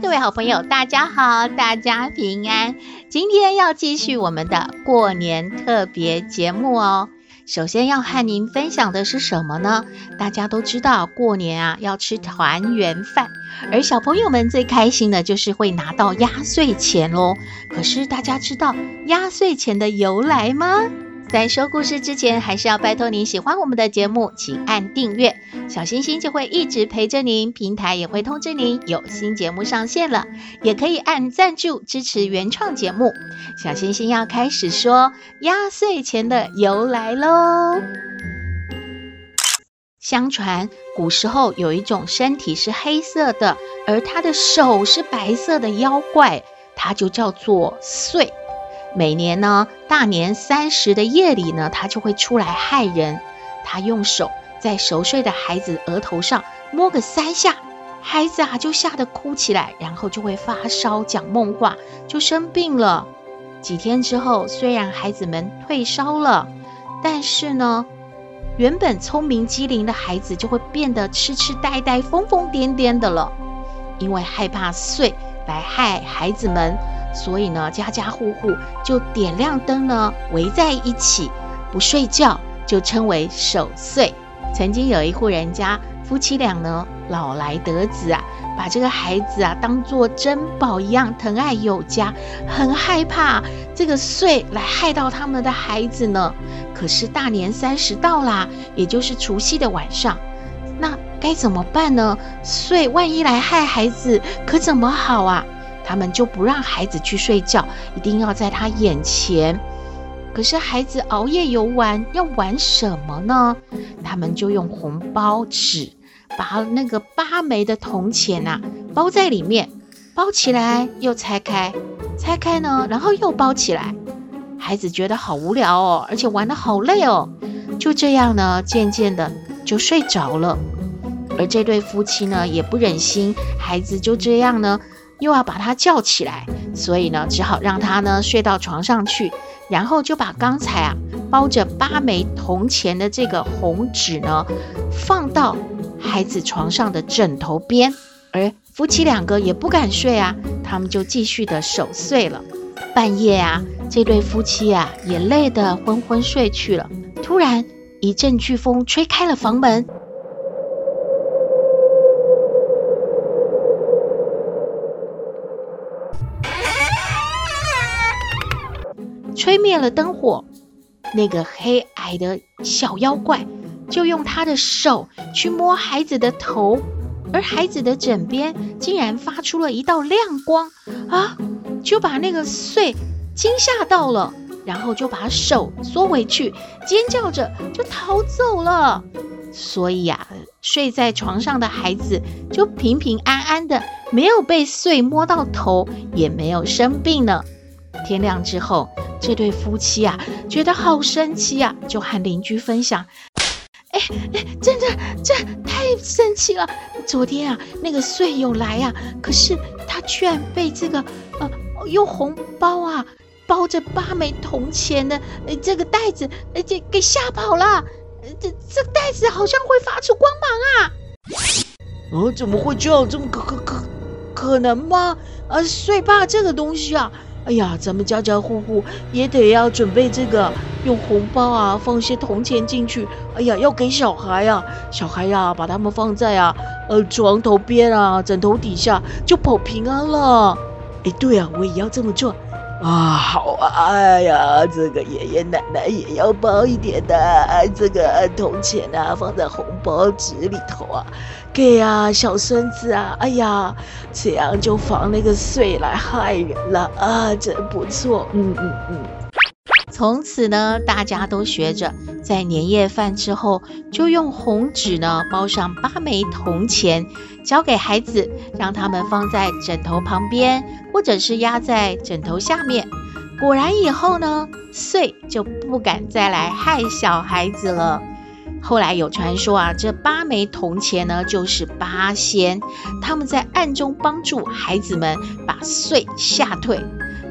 各位好朋友，大家好，大家平安。今天要继续我们的过年特别节目哦。首先要和您分享的是什么呢？大家都知道过年啊要吃团圆饭，而小朋友们最开心的就是会拿到压岁钱喽。可是大家知道压岁钱的由来吗？在说故事之前，还是要拜托您喜欢我们的节目，请按订阅，小星星就会一直陪着您，平台也会通知您有新节目上线了，也可以按赞助支持原创节目。小星星要开始说压岁钱的由来喽。相传古时候有一种身体是黑色的，而他的手是白色的妖怪，它就叫做岁。每年呢，大年三十的夜里呢，他就会出来害人。他用手在熟睡的孩子额头上摸个三下，孩子啊就吓得哭起来，然后就会发烧、讲梦话，就生病了。几天之后，虽然孩子们退烧了，但是呢，原本聪明机灵的孩子就会变得痴痴呆呆、疯疯癫癫的了，因为害怕岁来害孩子们。所以呢，家家户户就点亮灯呢，围在一起不睡觉，就称为守岁。曾经有一户人家，夫妻俩呢老来得子啊，把这个孩子啊当做珍宝一样疼爱有加，很害怕这个岁来害到他们的孩子呢。可是大年三十到啦，也就是除夕的晚上，那该怎么办呢？岁万一来害孩子，可怎么好啊？他们就不让孩子去睡觉，一定要在他眼前。可是孩子熬夜游玩，要玩什么呢？他们就用红包纸把那个八枚的铜钱呐包在里面，包起来又拆开，拆开呢，然后又包起来。孩子觉得好无聊哦，而且玩得好累哦，就这样呢，渐渐的就睡着了。而这对夫妻呢，也不忍心孩子就这样呢。又要把他叫起来，所以呢，只好让他呢睡到床上去，然后就把刚才啊包着八枚铜钱的这个红纸呢放到孩子床上的枕头边，而夫妻两个也不敢睡啊，他们就继续的守岁了。半夜啊，这对夫妻啊也累得昏昏睡去了。突然一阵飓风吹开了房门。吹灭了灯火，那个黑矮的小妖怪就用他的手去摸孩子的头，而孩子的枕边竟然发出了一道亮光啊！就把那个岁惊吓到了，然后就把手缩回去，尖叫着就逃走了。所以呀、啊，睡在床上的孩子就平平安安的，没有被岁摸到头，也没有生病呢。天亮之后，这对夫妻啊，觉得好神奇啊，就和邻居分享：“哎哎，真的，这太神奇了！昨天啊，那个岁有来啊，可是他居然被这个呃用红包啊包着八枚铜钱的呃这个袋子呃这给吓跑了。这这袋子好像会发出光芒啊！哦，怎么会这样？这么可可可可能吗？呃，岁怕这个东西啊。”哎呀，咱们家家户户也得要准备这个，用红包啊，放些铜钱进去。哎呀，要给小孩啊，小孩呀、把他们放在啊，呃，床头边啊，枕头底下，就保平安了。哎，对啊，我也要这么做。啊，好啊，哎呀，这个爷爷奶奶也要包一点的，这个铜钱啊，放在红包纸里头啊，给啊小孙子啊，哎呀，这样就防那个税来害人了啊，真不错，嗯嗯嗯。从此呢，大家都学着在年夜饭之后，就用红纸呢包上八枚铜钱，交给孩子，让他们放在枕头旁边，或者是压在枕头下面。果然以后呢，岁就不敢再来害小孩子了。后来有传说啊，这八枚铜钱呢，就是八仙，他们在暗中帮助孩子们把岁吓退。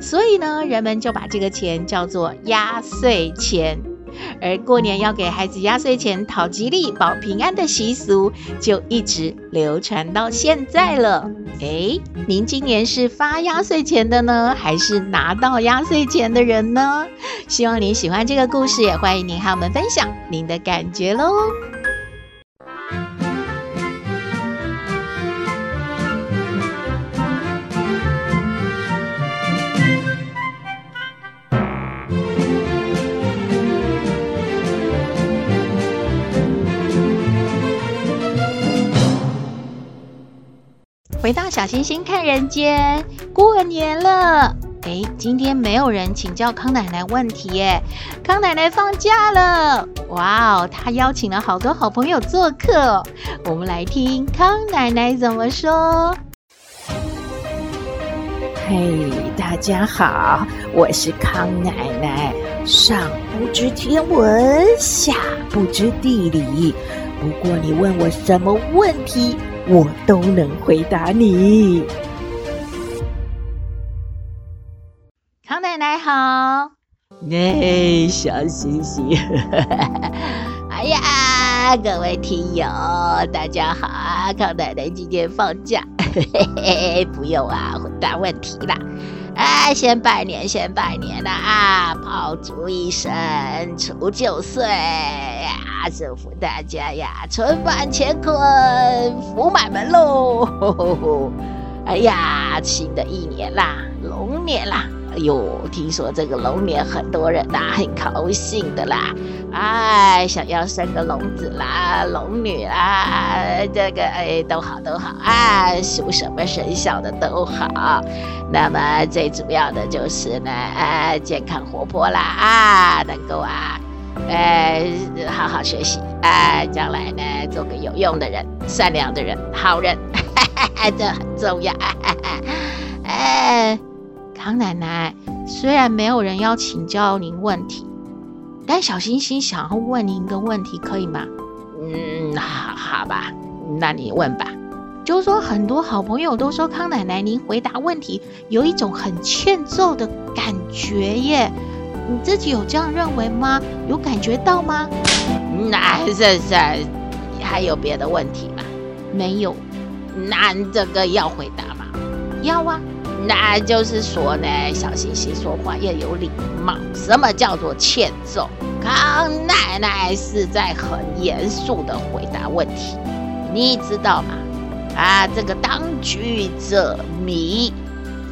所以呢，人们就把这个钱叫做压岁钱，而过年要给孩子压岁钱讨吉利、保平安的习俗，就一直流传到现在了。诶，您今年是发压岁钱的呢，还是拿到压岁钱的人呢？希望您喜欢这个故事，也欢迎您和我们分享您的感觉喽。回到小星星看人间，过年了。哎，今天没有人请教康奶奶问题耶。康奶奶放假了，哇哦，她邀请了好多好朋友做客。我们来听康奶奶怎么说。嘿，大家好，我是康奶奶。上不知天文，下不知地理，不过你问我什么问题，我都能回答你。康奶奶好，哎，小星星，哎呀，各位听友，大家好啊，康奶奶今天放假，嘿嘿嘿，不用啊，回答问题啦。哎，先拜年，先拜年啦啊！炮竹一声，除旧岁呀，祝福大家呀，春满乾坤，福满门喽！哎呀，新的一年啦，龙年啦！哎呦，听说这个龙年很多人呐、很高兴的啦，哎，想要生个龙子啦、龙女啦，这个哎都好都好啊，属什么生肖的都好。那么最主要的就是呢，哎，健康活泼啦啊，能够啊，哎，好好学习啊，将来呢做个有用的人、善良的人、好人，哈哈哈，这很重要。哈 哈哎。康奶奶，虽然没有人要请教您问题，但小星星想要问您一个问题，可以吗？嗯，好，好吧，那你问吧。就是说，很多好朋友都说康奶奶您回答问题有一种很欠揍的感觉耶，你自己有这样认为吗？有感觉到吗？那是是，还有别的问题吗？没有，那这个要回答吗？要啊。那就是说呢，小星星说话要有礼貌。什么叫做欠揍？康奶奶是在很严肃的回答问题，你知道吗？啊，这个当局者迷，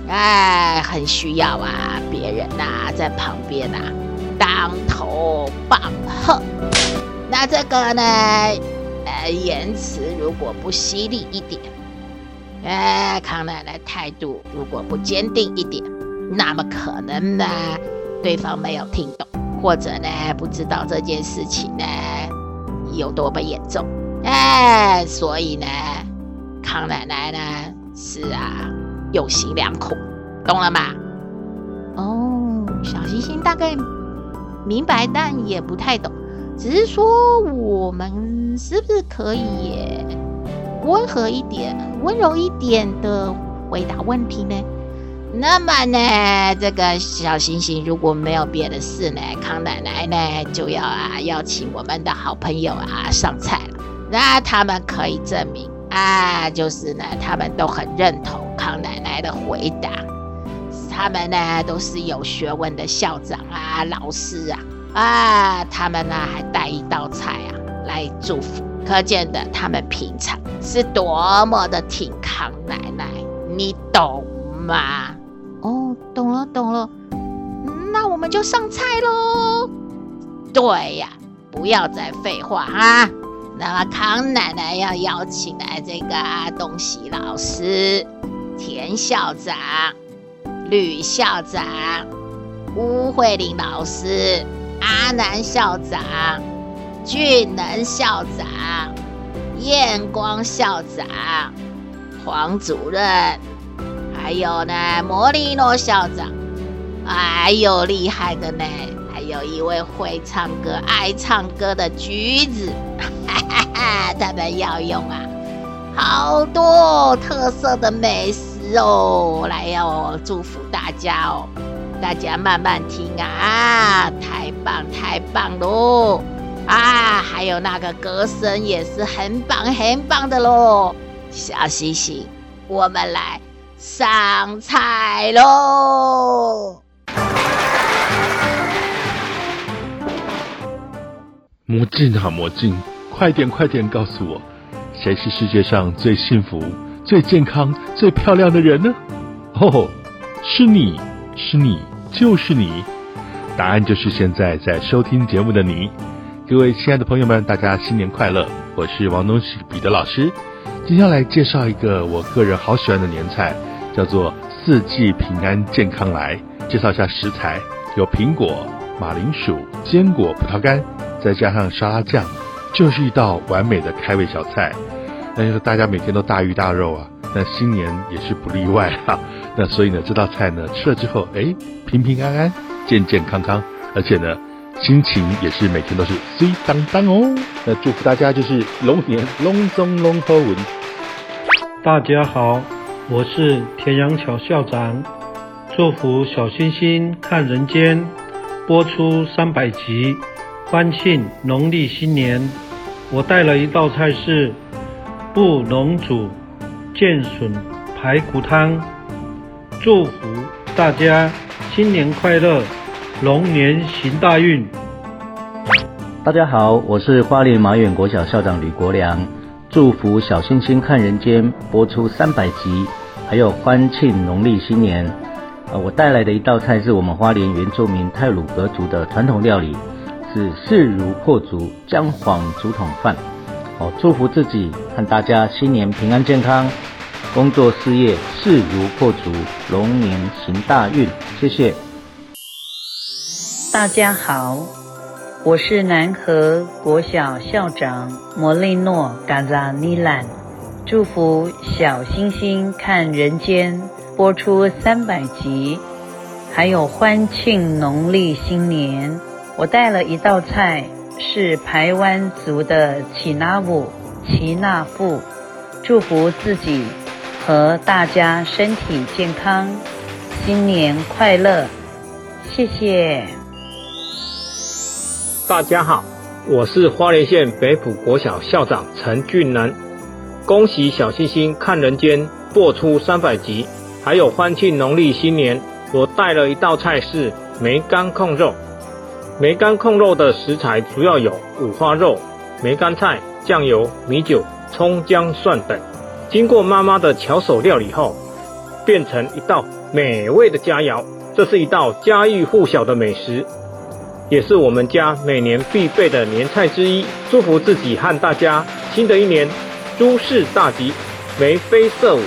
哎，很需要啊，别人呐、啊、在旁边呐、啊、当头棒喝。那这个呢，呃，言辞如果不犀利一点。哎，康奶奶态度如果不坚定一点，那么可能呢，对方没有听懂，或者呢，不知道这件事情呢有多么严重。哎，所以呢，康奶奶呢是啊，用心良苦，懂了吗？哦，小星星大概明白，但也不太懂，只是说我们是不是可以温和一点，温柔一点的回答问题呢？那么呢，这个小星星如果没有别的事呢，康奶奶呢就要啊邀请我们的好朋友啊上菜了。那他们可以证明啊，就是呢，他们都很认同康奶奶的回答。他们呢都是有学问的校长啊、老师啊啊，他们呢还带一道菜啊来祝福。可见的，他们平常是多么的挺康奶奶，你懂吗？哦，懂了，懂了。那我们就上菜喽。对呀，不要再废话啊。那么康奶奶要邀请来这个东西老师、田校长、吕校长、吴慧玲老师、阿南校长、俊能校长、艳光校长、黄主任，还有呢，摩利诺校长，还有厉害的呢，还有一位会唱歌、爱唱歌的橘子，哈 哈啊，他们要用啊，好多特色的美食哦，来要祝福大家哦，大家慢慢听啊，太棒太棒喽！啊，还有那个歌声也是很棒很棒的喽，小星星，我们来上菜喽！魔镜啊魔镜，快点快点告诉我，谁是世界上最幸福、最健康、最漂亮的人呢？哦，是你，是你，就是你，答案就是现在在收听节目的你。各位亲爱的朋友们，大家新年快乐！我是王东喜彼得老师，今天来介绍一个我个人好喜欢的年菜，叫做四季平安健康来。介绍一下食材：有苹果、马铃薯、坚果、葡萄干，再加上沙拉酱，就是一道完美的开胃小菜。那就是大家每天都大鱼大肉啊，那新年也是不例外哈。那所以呢，这道菜呢吃了之后，哎，平平安安、健健康康，而且呢。心情也是每天都是水当当哦。那祝福大家就是龙年龙中龙好运。大家好，我是田阳巧校长，祝福小星星看人间播出三百集，欢庆农历新年。我带了一道菜是布农煮剑笋排骨汤，祝福大家新年快乐。龙年行大运！大家好，我是花莲马远国小校长吕国良，祝福小星星看人间播出三百集，还有欢庆农历新年。呃，我带来的一道菜是我们花莲原住民泰鲁格族的传统料理，是势如破竹姜黄竹筒饭。哦，祝福自己和大家新年平安健康，工作事业势如破竹，龙年行大运。谢谢。大家好，我是南河国小校长摩利诺嘎扎尼兰，祝福小星星看人间播出三百集，还有欢庆农历新年。我带了一道菜，是排湾族的奇纳舞奇纳布，祝福自己和大家身体健康，新年快乐，谢谢。大家好，我是花莲县北埔国小校长陈俊南。恭喜小星星看人间播出三百集，还有欢庆农历新年。我带了一道菜是梅干控肉。梅干控肉的食材主要有五花肉、梅干菜、酱油、米酒、葱姜蒜等。经过妈妈的巧手料理后，变成一道美味的佳肴。这是一道家喻户晓的美食。也是我们家每年必备的年菜之一。祝福自己和大家，新的一年诸事大吉，眉飞色舞，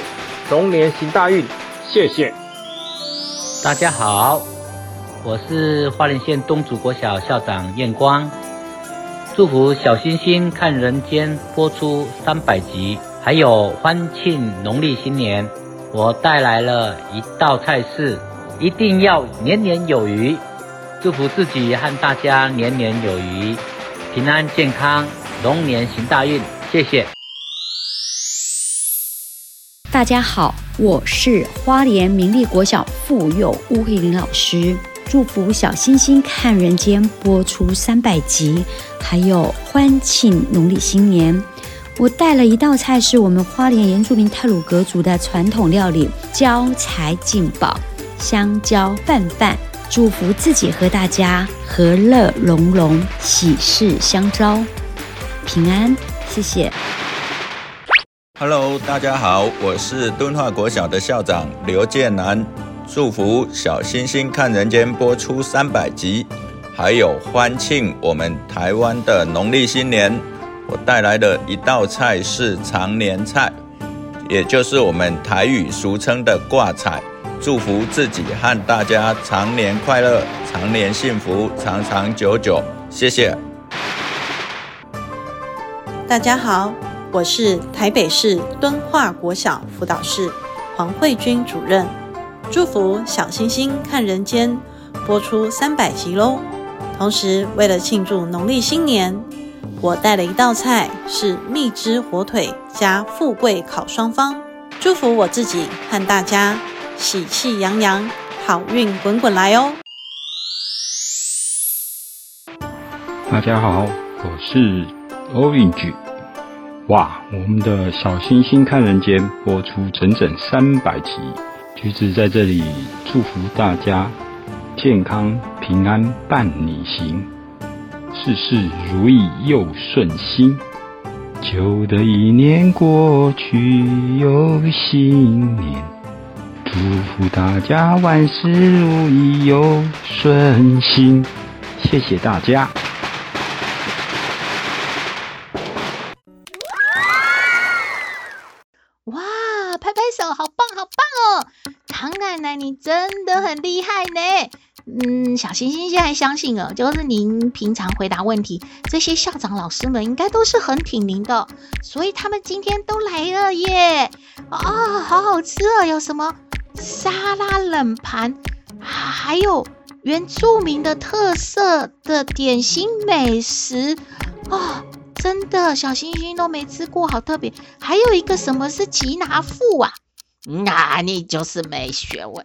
龙年行大运。谢谢。大家好，我是花莲县东主国小校长彦光。祝福小星星看人间播出三百集，还有欢庆农历新年。我带来了一道菜式，一定要年年有余。祝福自己和大家年年有余，平安健康，龙年行大运。谢谢。大家好，我是花莲明立国小附幼吴慧玲老师。祝福小星星看人间播出三百集，还有欢庆农历新年。我带了一道菜，是我们花莲原住民泰鲁格族的传统料理——招财进宝香蕉饭饭。祝福自己和大家和乐融融，喜事相招，平安。谢谢。Hello，大家好，我是敦化国小的校长刘建南。祝福小星星看人间播出三百集，还有欢庆我们台湾的农历新年。我带来的一道菜是长年菜，也就是我们台语俗称的挂菜。祝福自己和大家常年快乐，常年幸福，长长久久。谢谢。大家好，我是台北市敦化国小辅导室黄慧君主任。祝福小星星看人间播出三百集喽！同时，为了庆祝农历新年，我带了一道菜是蜜汁火腿加富贵烤双方，祝福我自己和大家喜气洋洋，好运滚滚来哦！大家好，我是 Orange。哇，我们的小星星看人间播出整整三百集，橘子在这里祝福大家健康平安伴你行。事事如意又顺心，旧的一年过去又新年，祝福大家万事如意又顺心。谢谢大家。很厉害呢。嗯，小星星现在相信了，就是您平常回答问题，这些校长老师们应该都是很挺您的，所以他们今天都来了耶！啊、哦，好好吃哦，有什么沙拉冷盘，还有原住民的特色的点心美食啊、哦，真的小星星都没吃过，好特别。还有一个什么是吉拿富啊？那你就是没学问。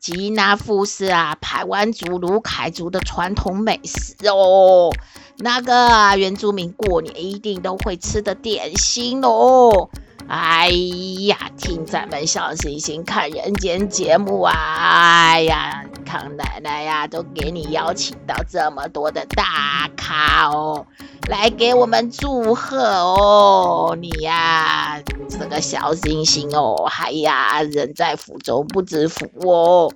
吉拿富是啊，排湾族、鲁凯族的传统美食哦。那个啊，原住民过年一定都会吃的点心哦。哎呀，听咱们小星星看人间节目啊，哎呀，康奶奶呀，都给你邀请到这么多的大咖哦，来给我们祝贺哦。你呀，这个小星星哦，哎呀，人在福中不知福哦。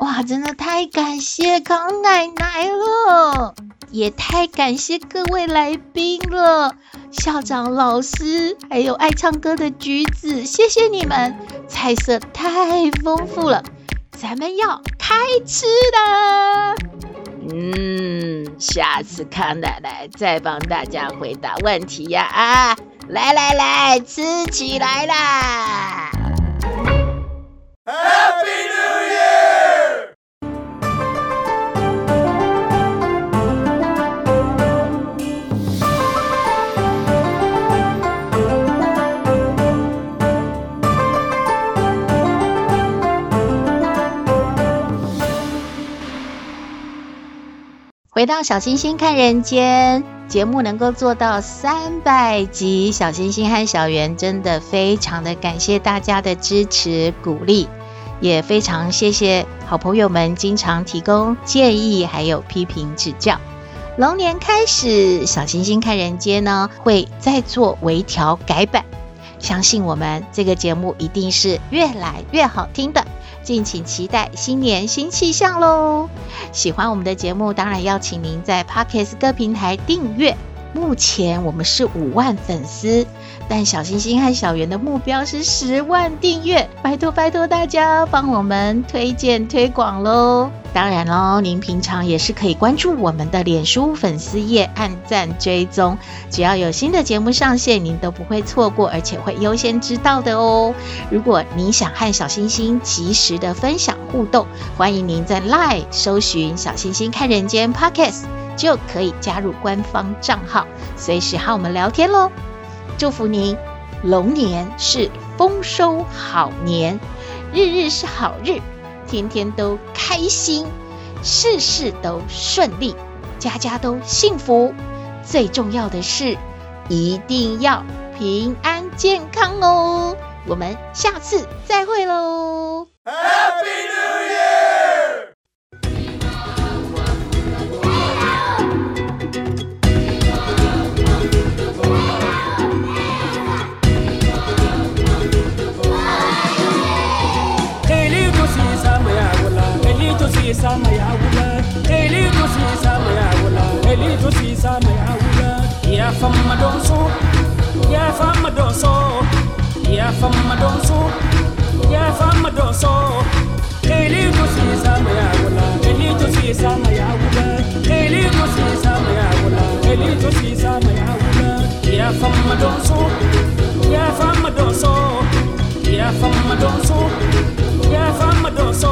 哇，真的太感谢康奶奶了，也太感谢各位来宾了，校长老师，还有爱唱歌的橘子，谢谢你们，菜色太丰富了，咱们要开吃了。嗯，下次康奶奶再帮大家回答问题呀啊！来来来，吃起来啦！回到小星星看人间节目能够做到三百集，小星星和小圆真的非常的感谢大家的支持鼓励，也非常谢谢好朋友们经常提供建议还有批评指教。龙年开始，小星星看人间呢会再做微调改版，相信我们这个节目一定是越来越好听的。敬请期待新年新气象喽！喜欢我们的节目，当然要请您在 Podcast 各平台订阅。目前我们是五万粉丝，但小星星和小圆的目标是十万订阅，拜托拜托大家帮我们推荐推广喽！当然喽，您平常也是可以关注我们的脸书粉丝页，按赞追踪，只要有新的节目上线，您都不会错过，而且会优先知道的哦。如果您想和小星星及时的分享互动，欢迎您在 LINE 搜寻“小星星看人间 Podcast”，就可以加入官方账号，随时和我们聊天喽。祝福您，龙年是丰收好年，日日是好日。天天都开心，事事都顺利，家家都幸福。最重要的是，一定要平安健康哦！我们下次再会喽。Happy New Year！ሲሳማ ያውላል ኤሊቱ ሲሳማ ያውላል ኤሊቱ ሲሳማ ያውላል ያፈማ ዶንሱ ያፈማ ዶንሶ ያፈማ ዶንሱ ያፈማ ዶንሶ ኤሊቱ ሲሳማ ያውላል ኤሊቱ ሲሳማ ያውላል ኤሊቱ ሲሳማ ያውላል ኤሊቱ ሲሳማ ያውላል ያፈማ ዶንሱ ያፈማ ዶንሶ ያፈማ ዶንሶ ያፈማ ዶንሶ